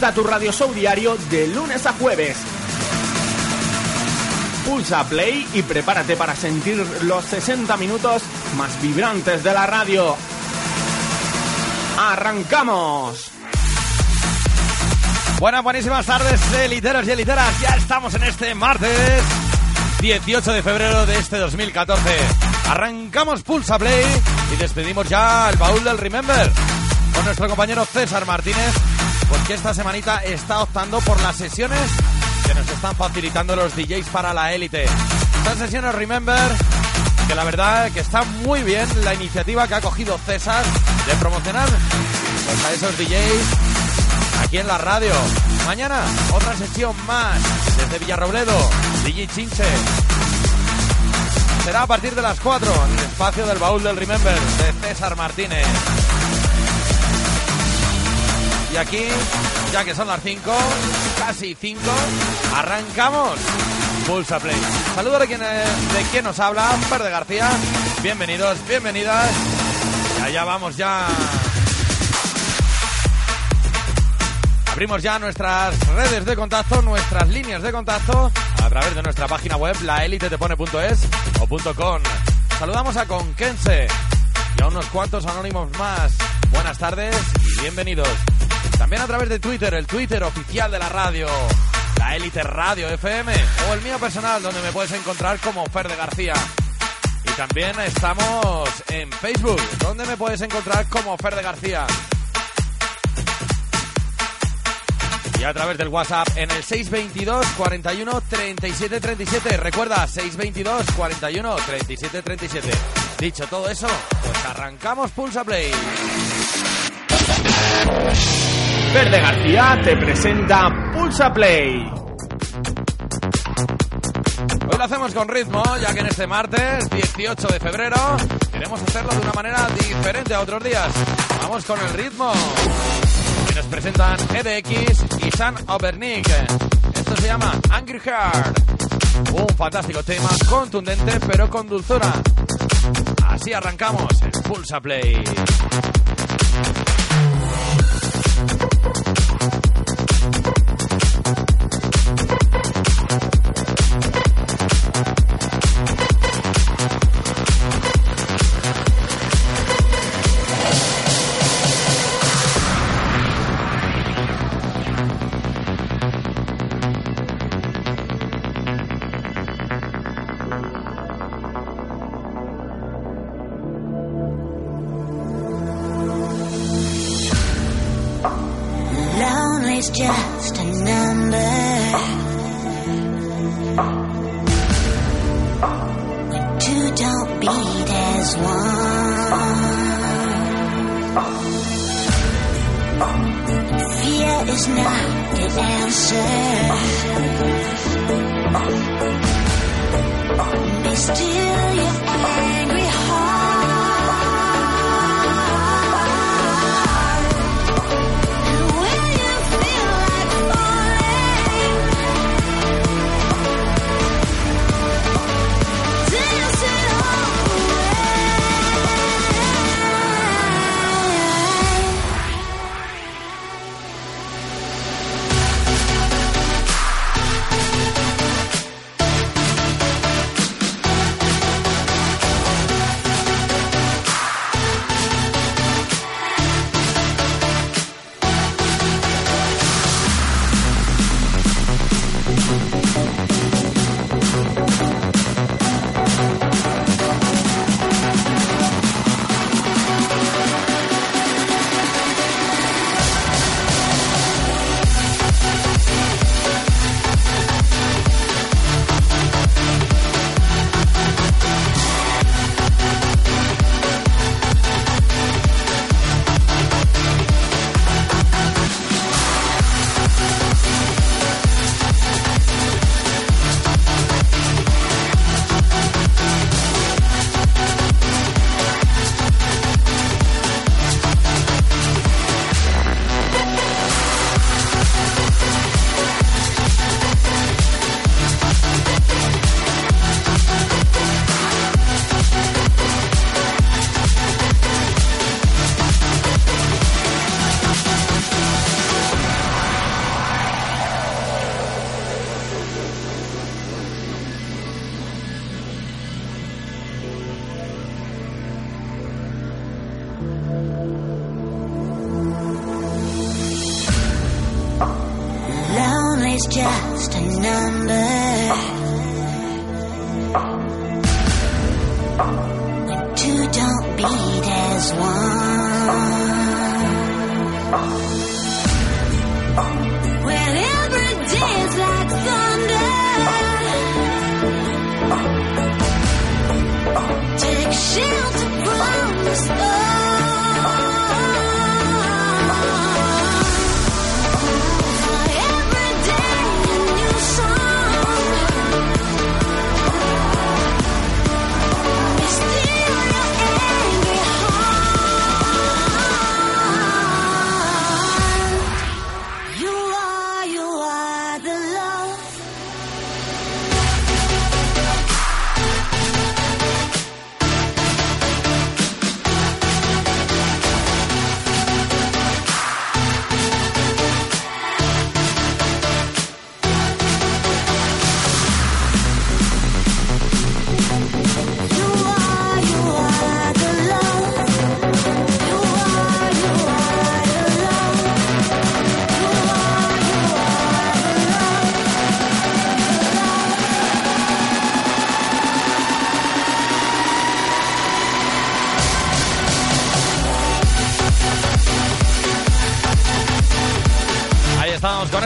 Tu radio show diario de lunes a jueves. Pulsa play y prepárate para sentir los 60 minutos más vibrantes de la radio. ¡Arrancamos! Buenas, buenísimas tardes, eliteros y eliteras. Ya estamos en este martes 18 de febrero de este 2014. Arrancamos Pulsa Play y despedimos ya el baúl del Remember con nuestro compañero César Martínez, porque esta semanita está optando por las sesiones que nos están facilitando los DJs para la élite. Estas sesiones Remember, que la verdad que está muy bien la iniciativa que ha cogido César de promocionar pues, a esos DJs aquí en la radio. Mañana otra sesión más desde Villarrobledo, DJ Chinche. Será a partir de las 4 en el espacio del baúl del Remember de César Martínez. Y aquí, ya que son las 5, casi 5, arrancamos Pulsa Play. Saludos de quien, de quien nos habla, Verde García. Bienvenidos, bienvenidas. Y allá vamos ya. Abrimos ya nuestras redes de contacto, nuestras líneas de contacto a través de nuestra página web, laelitetepone.es o .com. Saludamos a Conquense y a unos cuantos anónimos más. Buenas tardes y bienvenidos. También a través de Twitter, el Twitter oficial de la radio, la Élite Radio FM, o el mío personal, donde me puedes encontrar como Fer de García. Y también estamos en Facebook, donde me puedes encontrar como Fer de García. Y a través del WhatsApp en el 622 41 37 37. Recuerda, 622 41 37 37. Dicho todo eso, pues arrancamos Pulsa Play. Verde García te presenta Pulsa Play. Hoy lo hacemos con ritmo, ya que en este martes 18 de febrero queremos hacerlo de una manera diferente a otros días. Vamos con el ritmo. Y nos presentan EDX y San Obernick. Esto se llama Angry Heart. Un fantástico tema, contundente pero con dulzura. Así arrancamos en Pulsa Play.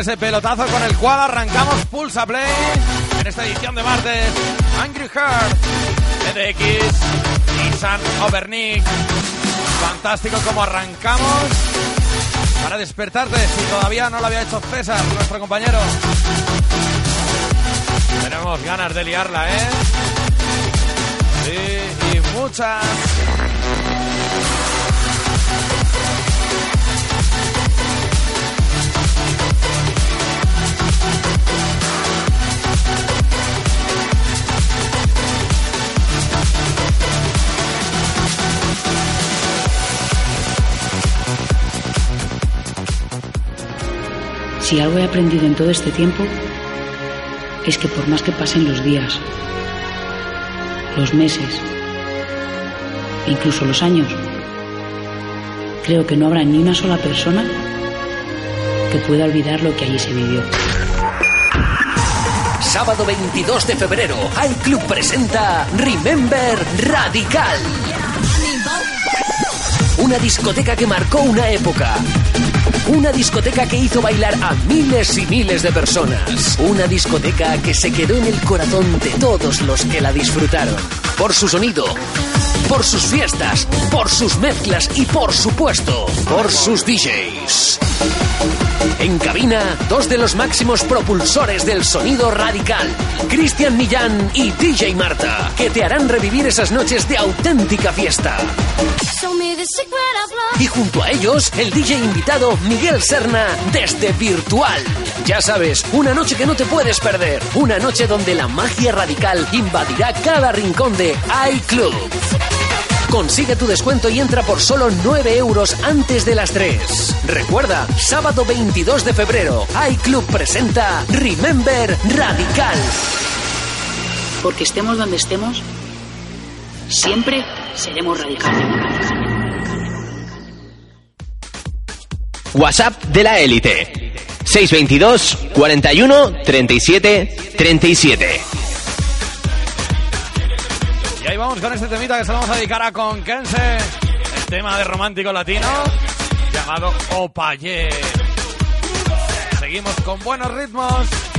Ese pelotazo con el cual arrancamos Pulsa Play en esta edición de martes. Angry Heart, EDX, Nissan Overnick. Fantástico como arrancamos para despertarte si todavía no lo había hecho César, nuestro compañero. Tenemos ganas de liarla, ¿eh? Sí, y muchas. Si algo he aprendido en todo este tiempo es que por más que pasen los días, los meses, incluso los años, creo que no habrá ni una sola persona que pueda olvidar lo que allí se vivió. Sábado 22 de febrero, iClub presenta Remember Radical. Una discoteca que marcó una época. Una discoteca que hizo bailar a miles y miles de personas. Una discoteca que se quedó en el corazón de todos los que la disfrutaron. Por su sonido, por sus fiestas, por sus mezclas y por supuesto, por sus DJs. En cabina, dos de los máximos propulsores del sonido radical, Cristian Millán y DJ Marta, que te harán revivir esas noches de auténtica fiesta. Y junto a ellos, el DJ invitado Miguel Serna desde Virtual. Ya sabes, una noche que no te puedes perder. Una noche donde la magia radical invadirá cada rincón de iClub. Consigue tu descuento y entra por solo 9 euros antes de las 3. Recuerda, sábado 22 de febrero, iClub presenta Remember Radical. Porque estemos donde estemos, siempre seremos radicales. WhatsApp de la élite. 622 41 37 37. Y ahí vamos con este temita que se lo vamos a dedicar a Conquense. El tema de romántico latino llamado Opaye. Seguimos con buenos ritmos.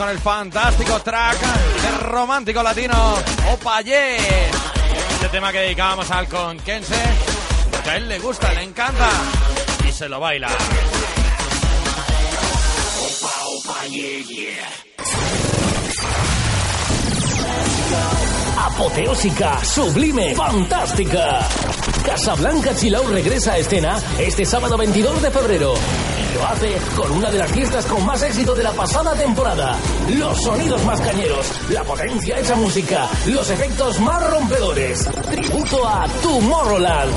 Con el fantástico track de romántico latino, Opaye. Este tema que dedicábamos al conquense, porque a él le gusta, le encanta y se lo baila. Apoteósica, sublime, fantástica. Casablanca Chilao regresa a escena este sábado 22 de febrero. Lo hace con una de las fiestas con más éxito de la pasada temporada. Los sonidos más cañeros, la potencia hecha música, los efectos más rompedores. Tributo a Tomorrowland.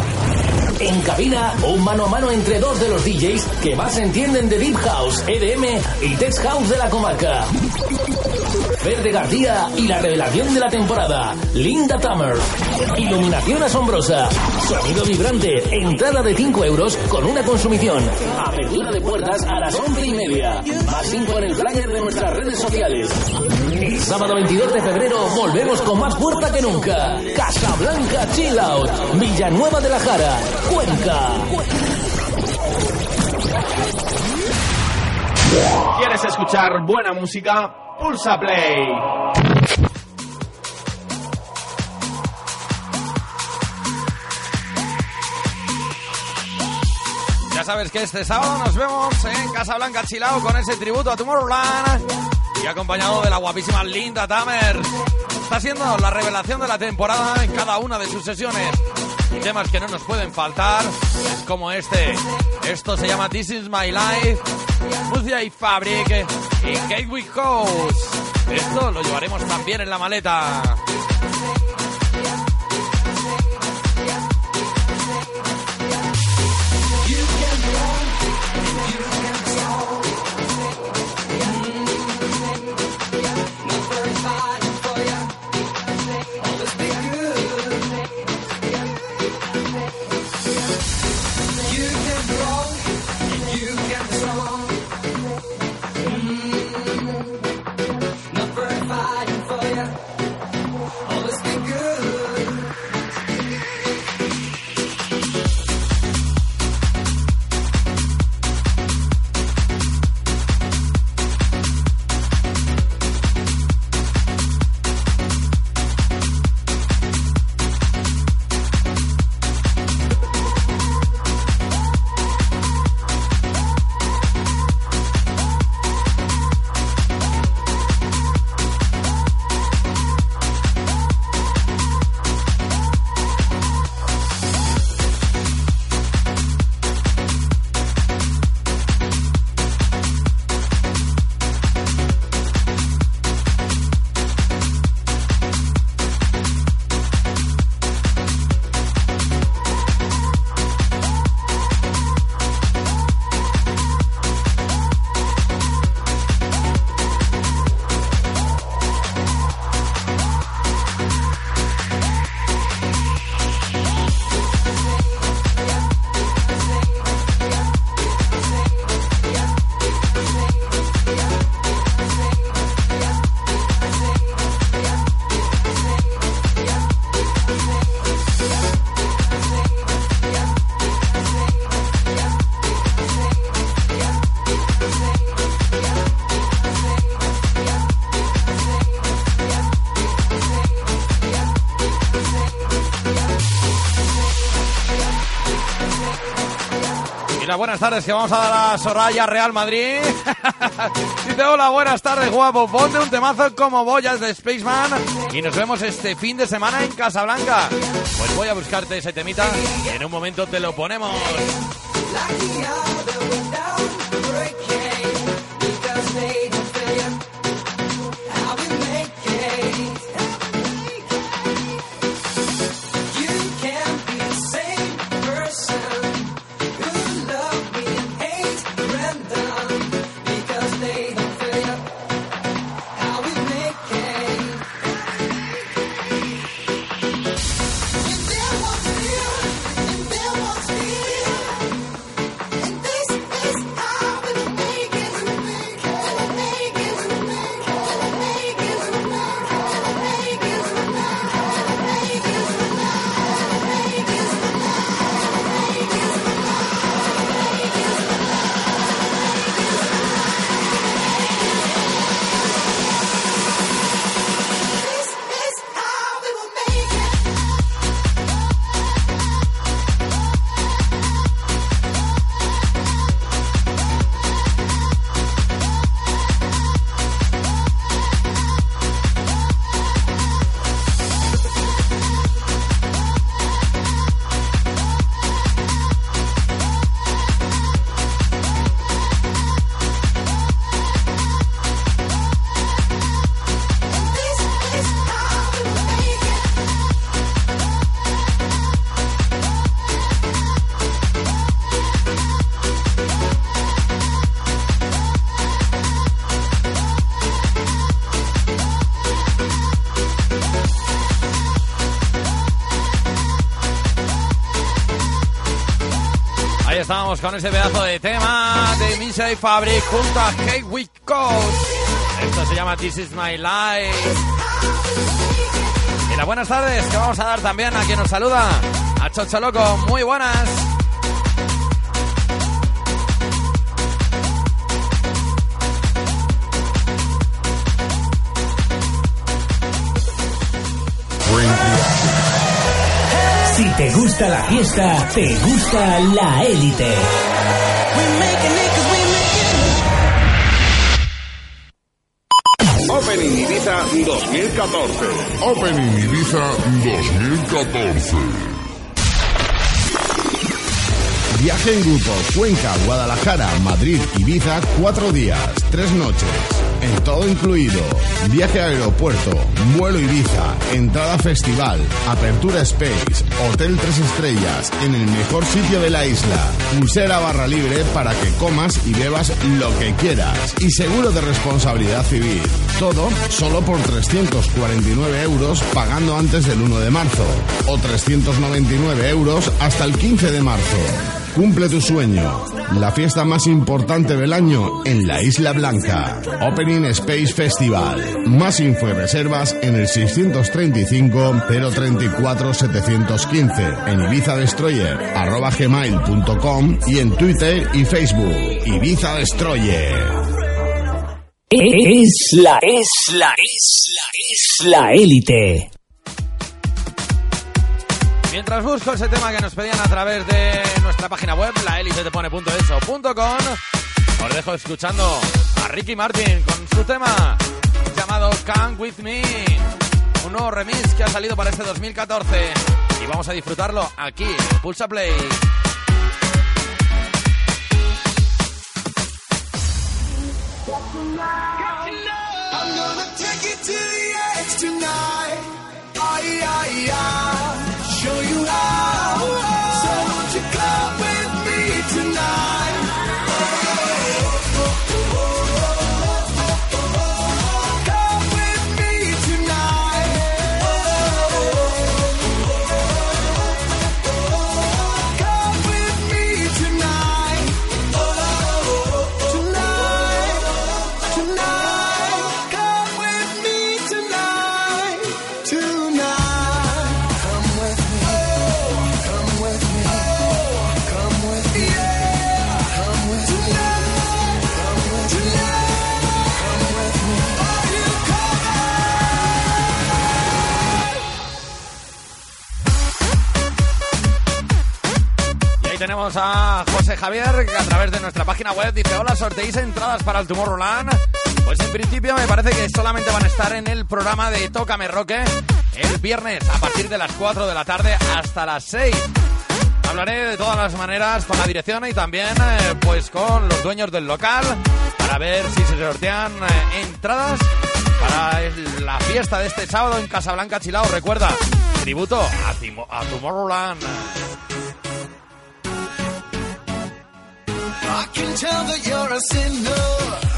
En cabina, un mano a mano entre dos de los DJs que más entienden de Deep House, EDM y Tech House de la comarca. Verde García y la revelación de la temporada, Linda Tamer. Iluminación asombrosa, sonido vibrante, entrada de 5 euros con una consumición. Apertura de puertas a las 11 y media. Más 5 en el flyer de nuestras redes sociales. Sábado 22 de febrero volvemos con más fuerza que nunca. Casablanca Chill Out, Villanueva de la Jara, Cuenca. ¿Quieres escuchar buena música? Pulsa Play. Sabes que este sábado nos vemos en Casablanca Chilao con ese tributo a Tomorrowland y acompañado de la guapísima Linda Tamer. Está siendo la revelación de la temporada en cada una de sus sesiones. Y temas que no nos pueden faltar es como este. Esto se llama This Is My Life, Muzia y Fabric y Gateway House. Esto lo llevaremos también en la maleta. Buenas tardes que vamos a dar a Soraya Real Madrid. Dice, hola, buenas tardes, guapo. Ponte un temazo como Boyas de Spaceman. Y nos vemos este fin de semana en Casablanca. Pues voy a buscarte ese temita y en un momento te lo ponemos. Con ese pedazo de tema de Misha y Fabric junto a Hey We. Esto se llama This Is My Life. Y las buenas tardes que vamos a dar también a quien nos saluda, a Chocho Loco. Muy buenas. Te gusta la fiesta, te gusta la élite. Opening Ibiza 2014. Opening Ibiza 2014. Viaje en grupo Cuenca, Guadalajara, Madrid, Ibiza, cuatro días, tres noches. En todo incluido. Viaje a aeropuerto, vuelo Ibiza, entrada festival, apertura Space, hotel tres estrellas, en el mejor sitio de la isla. Pulsera barra libre para que comas y bebas lo que quieras. Y seguro de responsabilidad civil. Todo solo por 349 euros pagando antes del 1 de marzo. O 399 euros hasta el 15 de marzo. Cumple tu sueño. La fiesta más importante del año en la Isla Blanca. Opening Space Festival. Más info y reservas en el 635 034 715 en Ibiza Destroyer arroba gmail.com y en Twitter y Facebook. Ibiza Destroyer. Es la, es la, es la, es la élite. Mientras busco ese tema que nos pedían a través de nuestra página web, laelitetepone.eso.com, os dejo escuchando a Ricky Martin con su tema llamado Come With Me, un nuevo remix que ha salido para este 2014 y vamos a disfrutarlo aquí en Pulsa Play. To Tenemos a José Javier que a través de nuestra página web dice Hola, sorteéis entradas para el Tomorrowland. Pues en principio me parece que solamente van a estar en el programa de Tócame Roque el viernes a partir de las 4 de la tarde hasta las 6. Hablaré de todas las maneras con la dirección y también eh, pues con los dueños del local para ver si se sortean eh, entradas para la fiesta de este sábado en Casablanca Chilao. Recuerda, tributo a, Timo- a Tomorrowland. I can tell that you're a sinner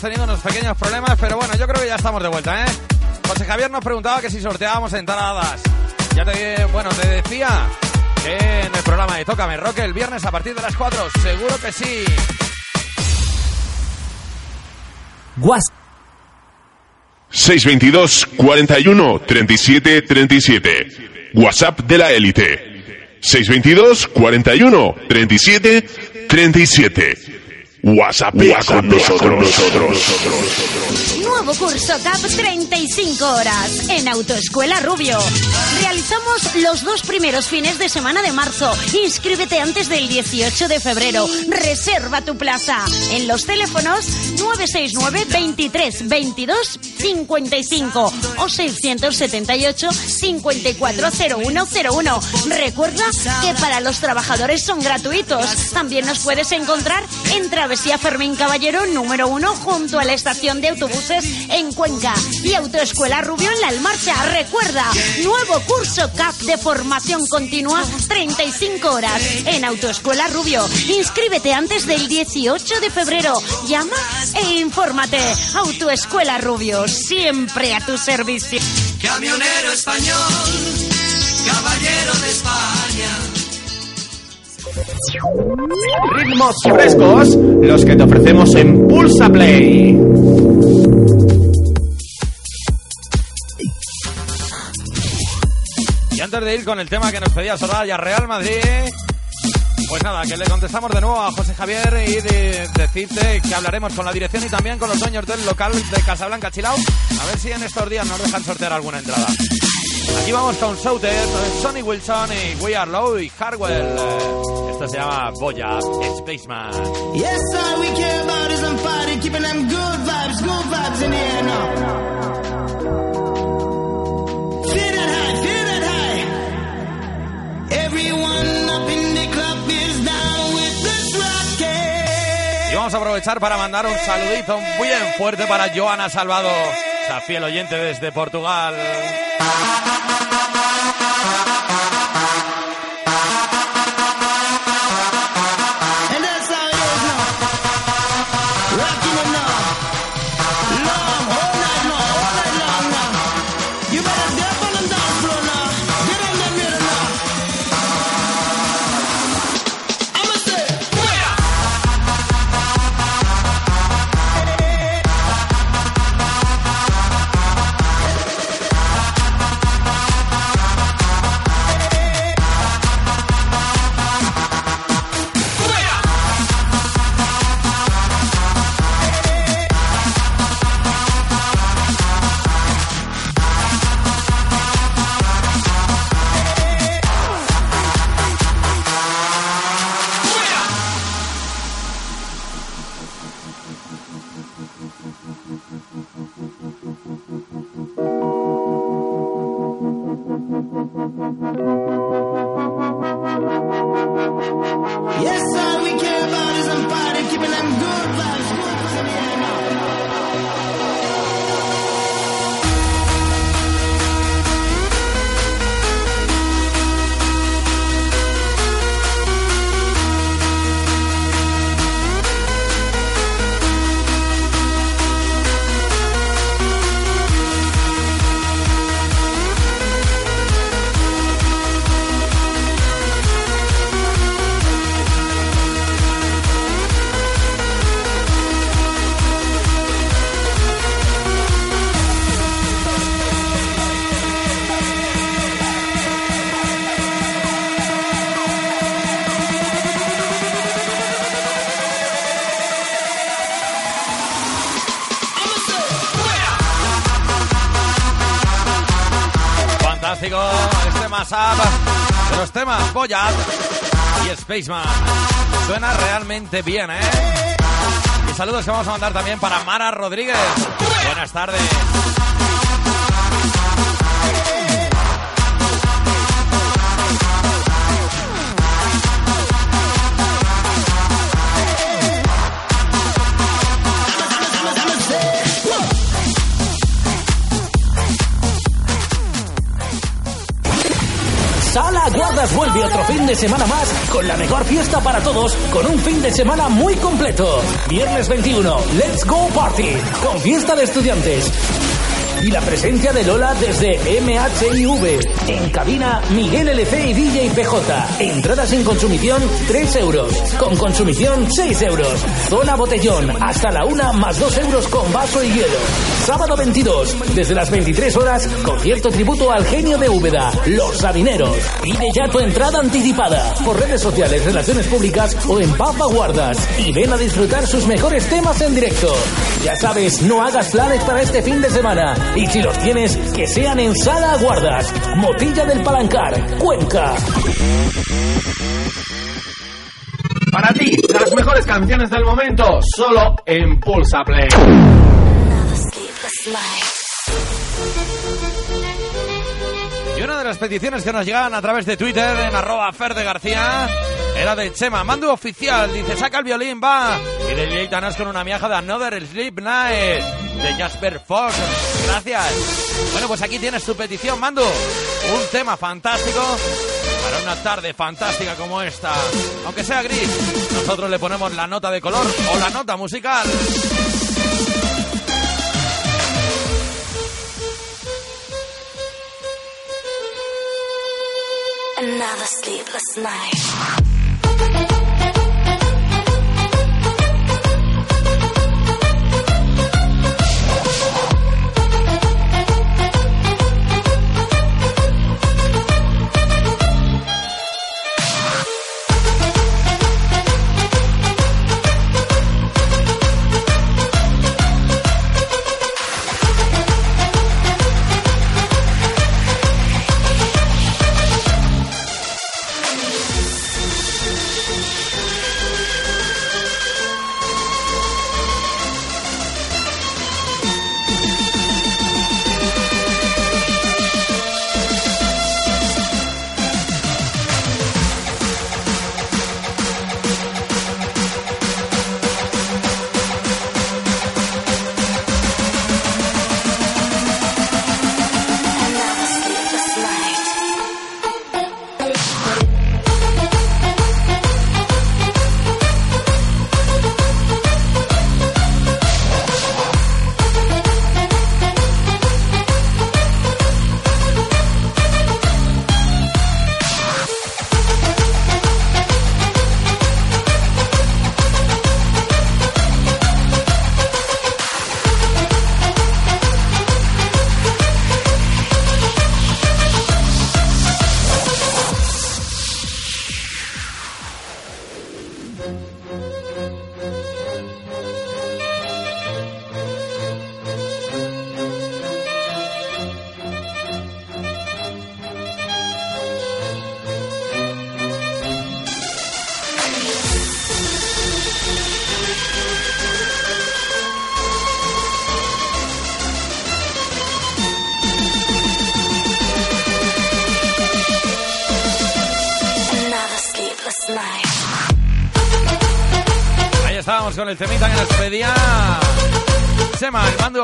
teniendo unos pequeños problemas, pero bueno, yo creo que ya estamos de vuelta, ¿eh? José Javier nos preguntaba que si sorteábamos entradas. Ya te, bueno, te decía que en el programa de Tócame Rock el viernes a partir de las 4, seguro que sí. Guas 622 41 37 37. WhatsApp de la élite. 622 41 37 37. WhatsApp con nosotros. nosotros. Nuevo curso CAP 35 horas en Autoescuela Rubio. Realizamos los dos primeros fines de semana de marzo. Inscríbete antes del 18 de febrero. Reserva tu plaza en los teléfonos 969 23 22 55 o 678 540101. Recuerda que para los trabajadores son gratuitos. También nos puedes encontrar en Travesía Fermín Caballero número 1 junto a la estación de autobuses en Cuenca y Autoescuela Rubio en La Almarcha. Recuerda, nuevo curso CAP de formación continua 35 horas en Autoescuela Rubio. Inscríbete antes del 18 de febrero. Llama e infórmate. Autoescuela Rubio, siempre a tu servicio. Camionero español, caballero de España. Ritmos frescos, los que te ofrecemos en Pulsa Play. Y antes de ir con el tema que nos pedía Soraya Real Madrid, pues nada, que le contestamos de nuevo a José Javier y de, decirte que hablaremos con la dirección y también con los dueños del local de Casablanca Chilao, a ver si en estos días nos dejan sortear alguna entrada. Aquí vamos con Souter, Sonny Wilson y We Are Low y Harwell. Esto se llama Boya Spaceman. Yes, all we them good vibes, good vibes in the air now. Y vamos a aprovechar para mandar un saludito bien fuerte para Joana Salvado, esa fiel oyente desde Portugal. Y Spaceman. Suena realmente bien, ¿eh? Y saludos que vamos a mandar también para Mara Rodríguez. Buenas tardes. Sala Guardas vuelve otro fin de semana más con la mejor fiesta para todos, con un fin de semana muy completo. Viernes 21, Let's Go Party, con fiesta de estudiantes. Y la presencia de Lola desde MHIV. En cabina, Miguel LC y DJ PJ. Entradas en consumición, 3 euros. Con consumición, 6 euros. Zona botellón, hasta la una más 2 euros con vaso y hielo. Sábado 22, desde las 23 horas, concierto tributo al genio de Úbeda, Los Sabineros. Pide ya tu entrada anticipada por redes sociales, relaciones públicas o en Papa Guardas. Y ven a disfrutar sus mejores temas en directo. Ya sabes, no hagas planes para este fin de semana. Y si los tienes, que sean en Sala Guardas. Motilla del Palancar, Cuenca. Para ti, las mejores canciones del momento, solo en Pulsa Play. Y una de las peticiones que nos llegaban a través de Twitter en arroba Fer de García era de Chema, mando oficial, dice saca el violín, va. Y de con una miaja de Another Sleep Night de Jasper Fox. Gracias. Bueno, pues aquí tienes tu petición, mando. Un tema fantástico para una tarde fantástica como esta. Aunque sea gris, nosotros le ponemos la nota de color o la nota musical. Another sleepless night.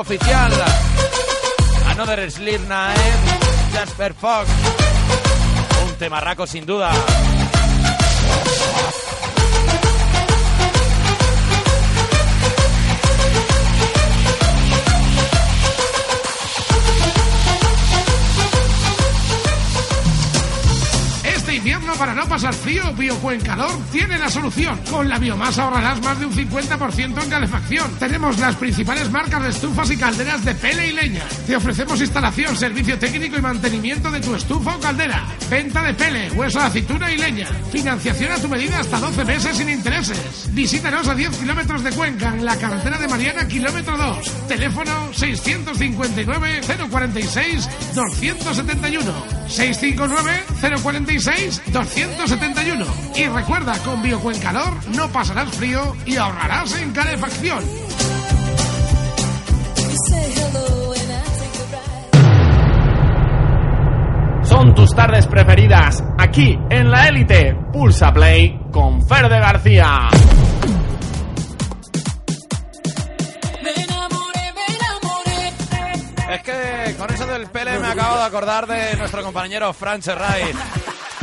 Oficial. Another Sleep Night, Jasper Fox. Un temarraco sin duda. Para no pasar frío, Biocuencalor tiene la solución. Con la biomasa ahorrarás más de un 50% en calefacción. Tenemos las principales marcas de estufas y calderas de pele y leña. Te ofrecemos instalación, servicio técnico y mantenimiento de tu estufa o caldera. Venta de pele, hueso de aceituna y leña. Financiación a tu medida hasta 12 meses sin intereses. Visítanos a 10 kilómetros de Cuenca, en la carretera de Mariana, kilómetro 2. Teléfono 659 046 271. 659 046 271. Y recuerda, con Biocuencalor no pasarás frío y ahorrarás en calefacción. Son tus tardes preferidas aquí en la élite. Pulsa Play con Fer de García. Es que del pele me acabo de acordar de nuestro compañero Franz Wright.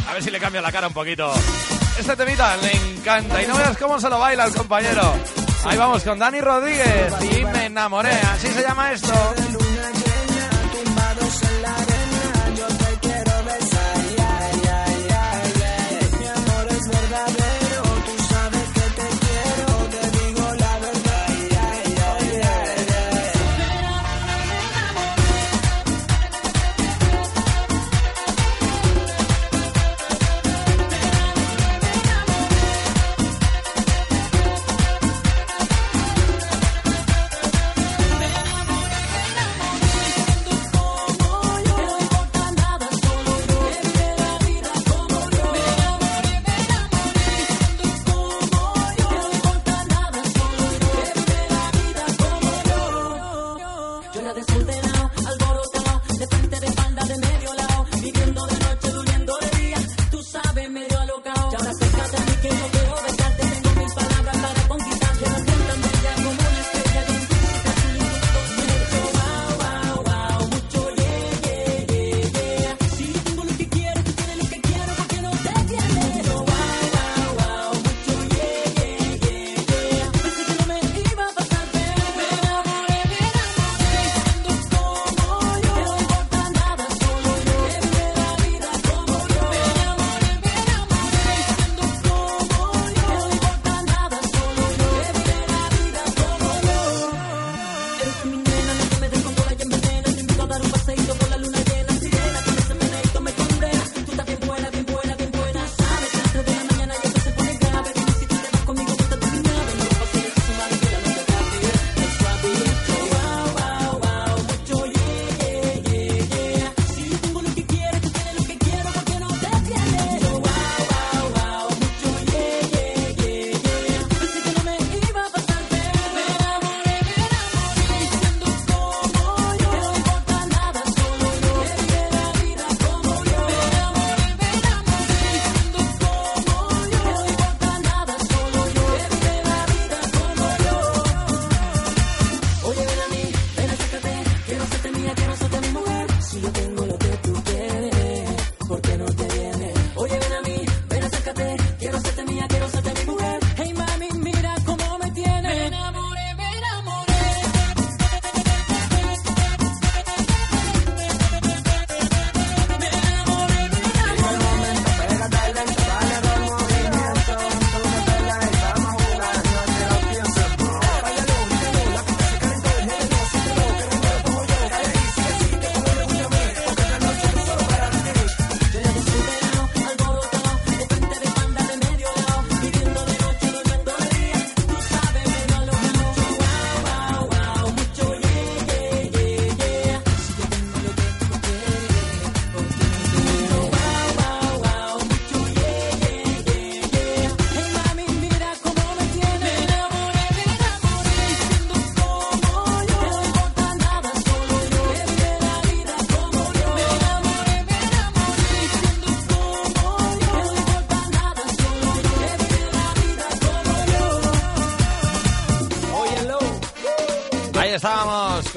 A ver si le cambia la cara un poquito. Este temita le encanta y no veas cómo se lo baila el compañero. Ahí vamos con Dani Rodríguez y me enamoré. Así se llama esto.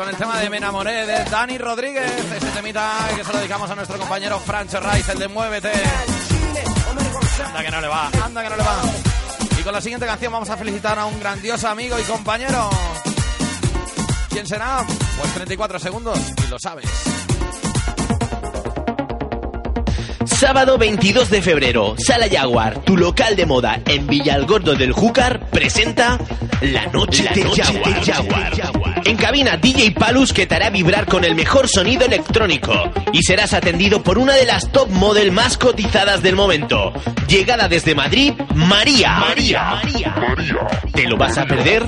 Con el tema de Me enamoré de Dani Rodríguez. Este temita que se lo dedicamos a nuestro compañero Francho Rice, el de Muévete. Anda que no le va, anda que no le va. Y con la siguiente canción vamos a felicitar a un grandioso amigo y compañero. ¿Quién será? Pues 34 segundos y lo sabes. Sábado 22 de febrero, Sala Jaguar, tu local de moda en Villalgordo del Júcar, presenta La Noche, de, Jaguar. En cabina DJ Palus que te hará vibrar con el mejor sonido electrónico y serás atendido por una de las top model más cotizadas del momento. Llegada desde Madrid, María. María. ¿Te lo vas a perder?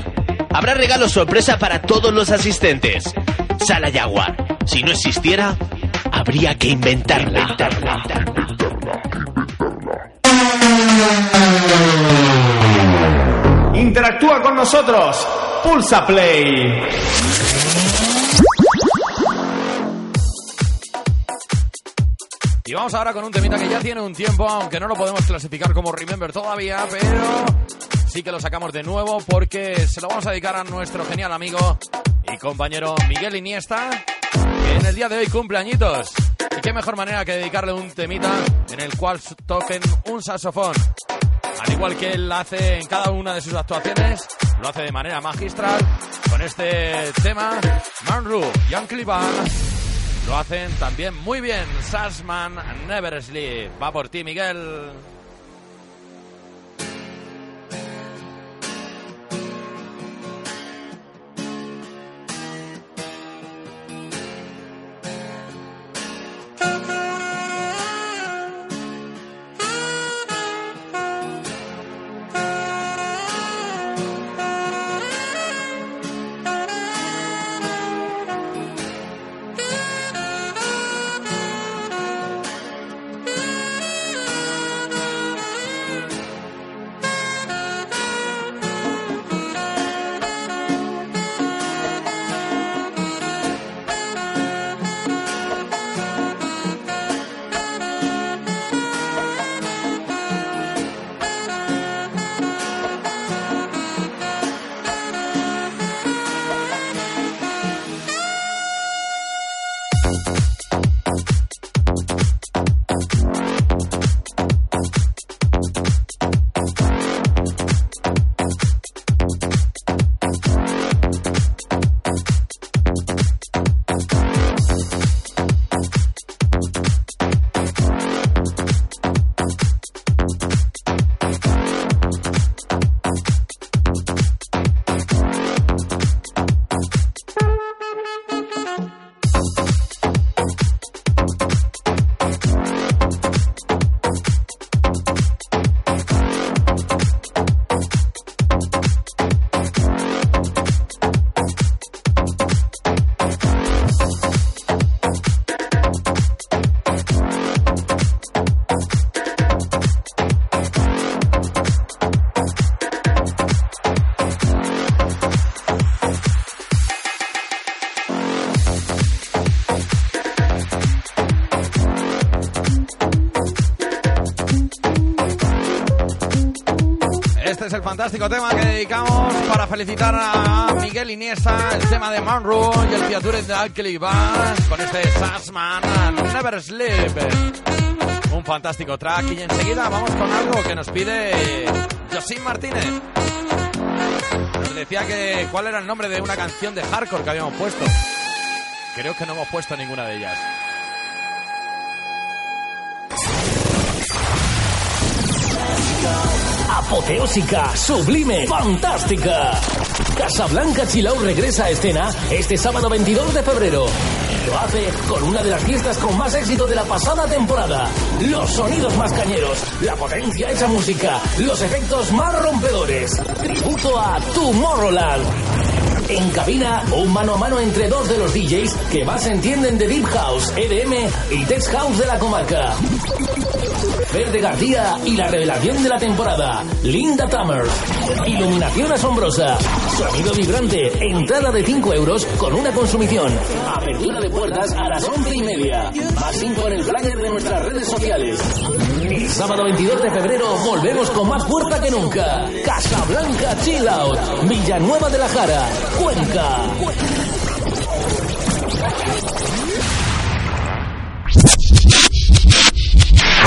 Habrá regalos sorpresa para todos los asistentes. Sala Jaguar. Si no existiera, habría que inventarla. Interactúa con nosotros. Pulsa Play. Y vamos ahora con un temita que ya tiene un tiempo, aunque no lo podemos clasificar como Remember todavía, pero sí que lo sacamos de nuevo porque se lo vamos a dedicar a nuestro genial amigo y compañero Miguel Iniesta, que en el día de hoy cumple añitos. Y qué mejor manera que dedicarle un temita en el cual toquen un saxofón. Al igual que él hace en cada una de sus actuaciones, lo hace de manera magistral con este tema. Manru y Uncle lo hacen también muy bien. Sassman Never Sleep. Va por ti, Miguel. Este es el fantástico tema que dedicamos para felicitar a Miguel Iniesta, el tema de Monroe y el feature de Alkali Bass con este Sassman Never Sleep. Un fantástico track y enseguida vamos con algo que nos pide Josín Martínez. Nos decía que cuál era el nombre de una canción de hardcore que habíamos puesto. Creo que no hemos puesto ninguna de ellas. Apoteósica, sublime, fantástica. Casablanca Chilao regresa a escena este sábado 22 de febrero. Lo hace con una de las fiestas con más éxito de la pasada temporada. Los sonidos más cañeros, la potencia hecha música, los efectos más rompedores. Tributo a Tomorrowland. En cabina, un mano a mano entre dos de los DJs que más entienden de Deep House, EDM y Tech House de la comarca. Verde García y la revelación de la temporada, Linda Tammer. Iluminación asombrosa, sonido vibrante, entrada de 5 euros con una consumición. Apertura de puertas a las 11 y media. Más info en el flyer de nuestras redes sociales. El sábado 22 de febrero volvemos con más fuerza que nunca. Casablanca Chill Out, Villanueva de la Jara, Cuenca.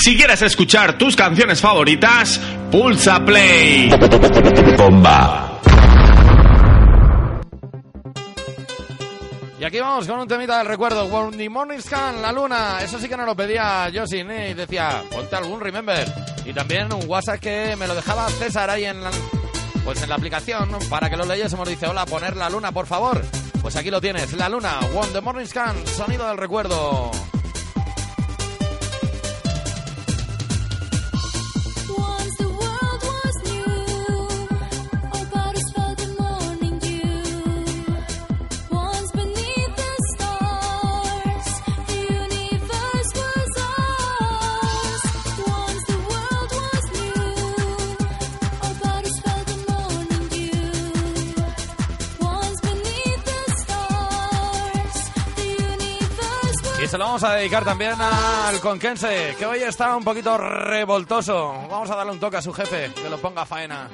Si quieres escuchar tus canciones favoritas, pulsa play. Bomba. Y aquí vamos con un temita del recuerdo. When the Morning Scan, la luna. Eso sí que no lo pedía Josin, ¿eh? Y decía, ponte algún remember. Y también un WhatsApp que me lo dejaba César ahí en la, pues en la aplicación para que lo leyésemos. Dice, hola, poner la luna, por favor. Pues aquí lo tienes, la luna. When the Morning Scan, sonido del recuerdo. A dedicar también al Conquense, que hoy está un poquito revoltoso. Vamos a darle un toque a su jefe, que lo ponga a faena.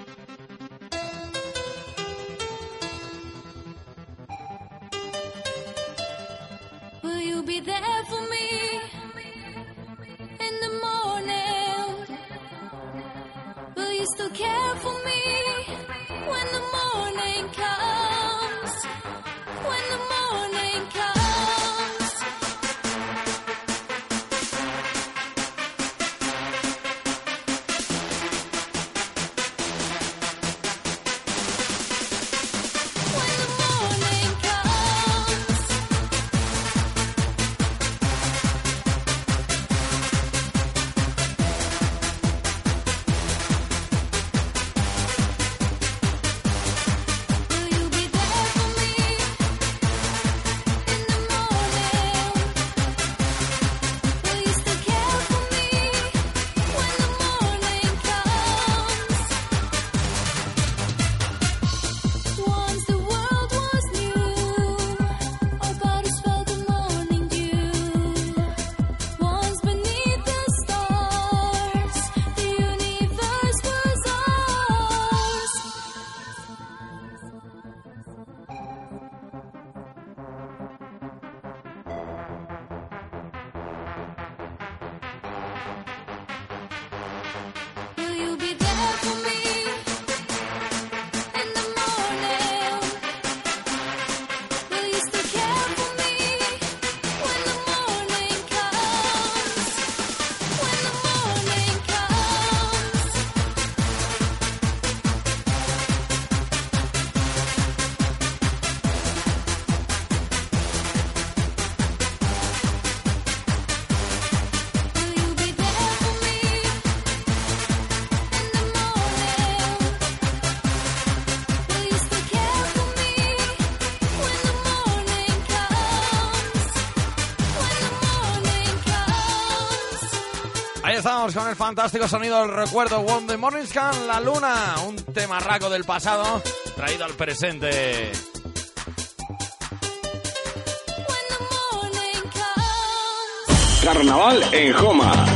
Con el fantástico sonido del recuerdo When the Morning Scan, La Luna, un tema raco del pasado traído al presente. Carnaval en Joma.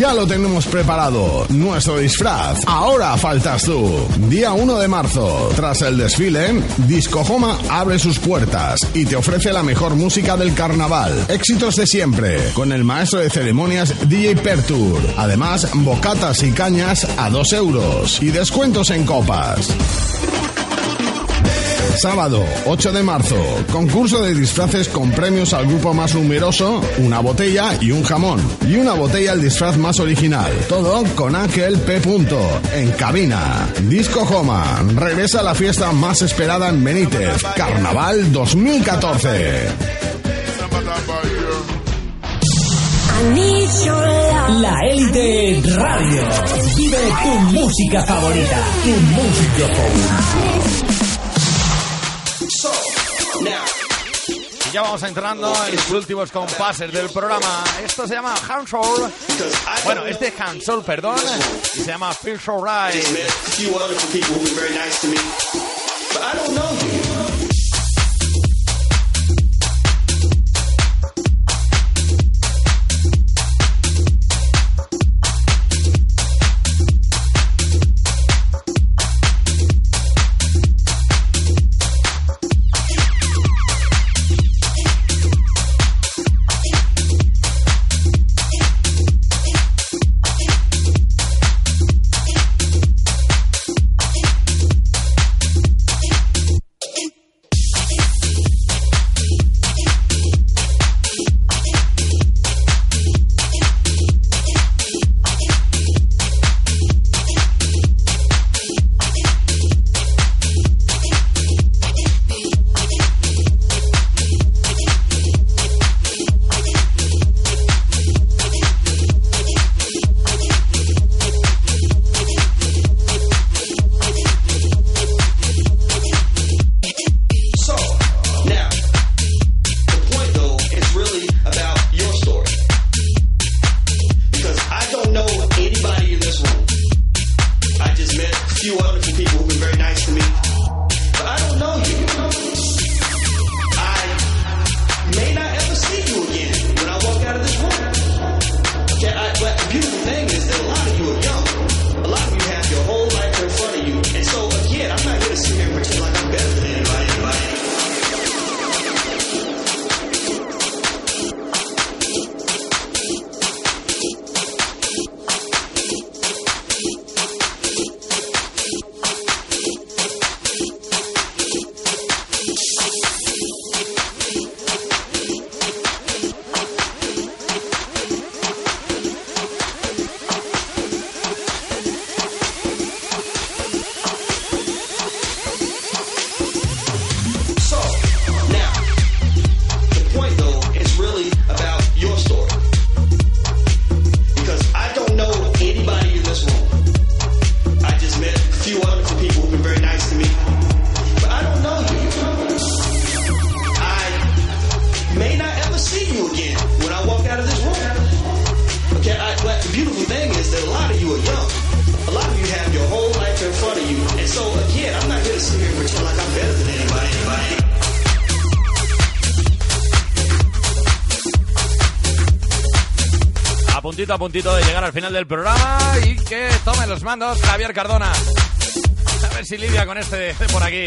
Ya lo tenemos preparado, nuestro disfraz. Ahora faltas tú. Día 1 de marzo, tras el desfile, Disco Joma abre sus puertas y te ofrece la mejor música del carnaval. Éxitos de siempre, con el maestro de ceremonias DJ Pertur. Además, bocatas y cañas a 2 euros y descuentos en copas. Sábado 8 de marzo, concurso de disfraces con premios al grupo más numeroso, una botella y un jamón. Y una botella al disfraz más original. Todo con Ángel P. Punto, en cabina. Disco Joma, regresa a la fiesta más esperada en Benítez. Carnaval 2014. La Élite Radio. Vive tu música favorita. Tu música favorita. Y ya vamos entrando en los últimos compases del programa. Esto se llama Handsoul. Bueno, este es Handsoul, perdón. Y se llama Feel So Right. Puntito a puntito de llegar al final del programa y que tome los mandos Javier Cardona. A ver si lidia con este de por aquí.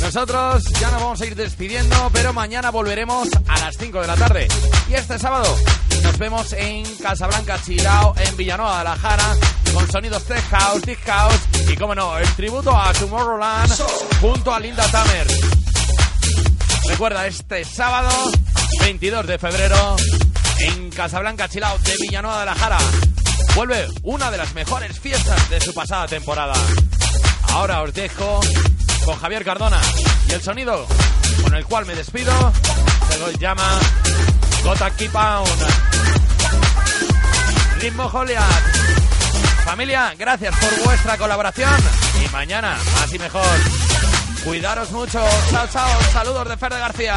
Nosotros ya nos vamos a ir despidiendo, pero mañana volveremos a las 5 de la tarde. Y este sábado nos vemos en Casablanca Chilao, en Villanueva la Jara, con sonidos Tech House, Deep House y, como no, el tributo a Tomorrowland junto a Linda Tamer. Recuerda, este sábado 22 de febrero en Casablanca Chilao de Villanueva de la Jara vuelve una de las mejores fiestas de su pasada temporada. Ahora os dejo con Javier Cardona y el sonido con el cual me despido se llama Gotta Keep On. Ritmo Goliath. Familia, gracias por vuestra colaboración y mañana más y mejor. Cuidaros mucho. Chao, chao. Saludos de Fer de García.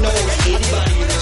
knows anybody.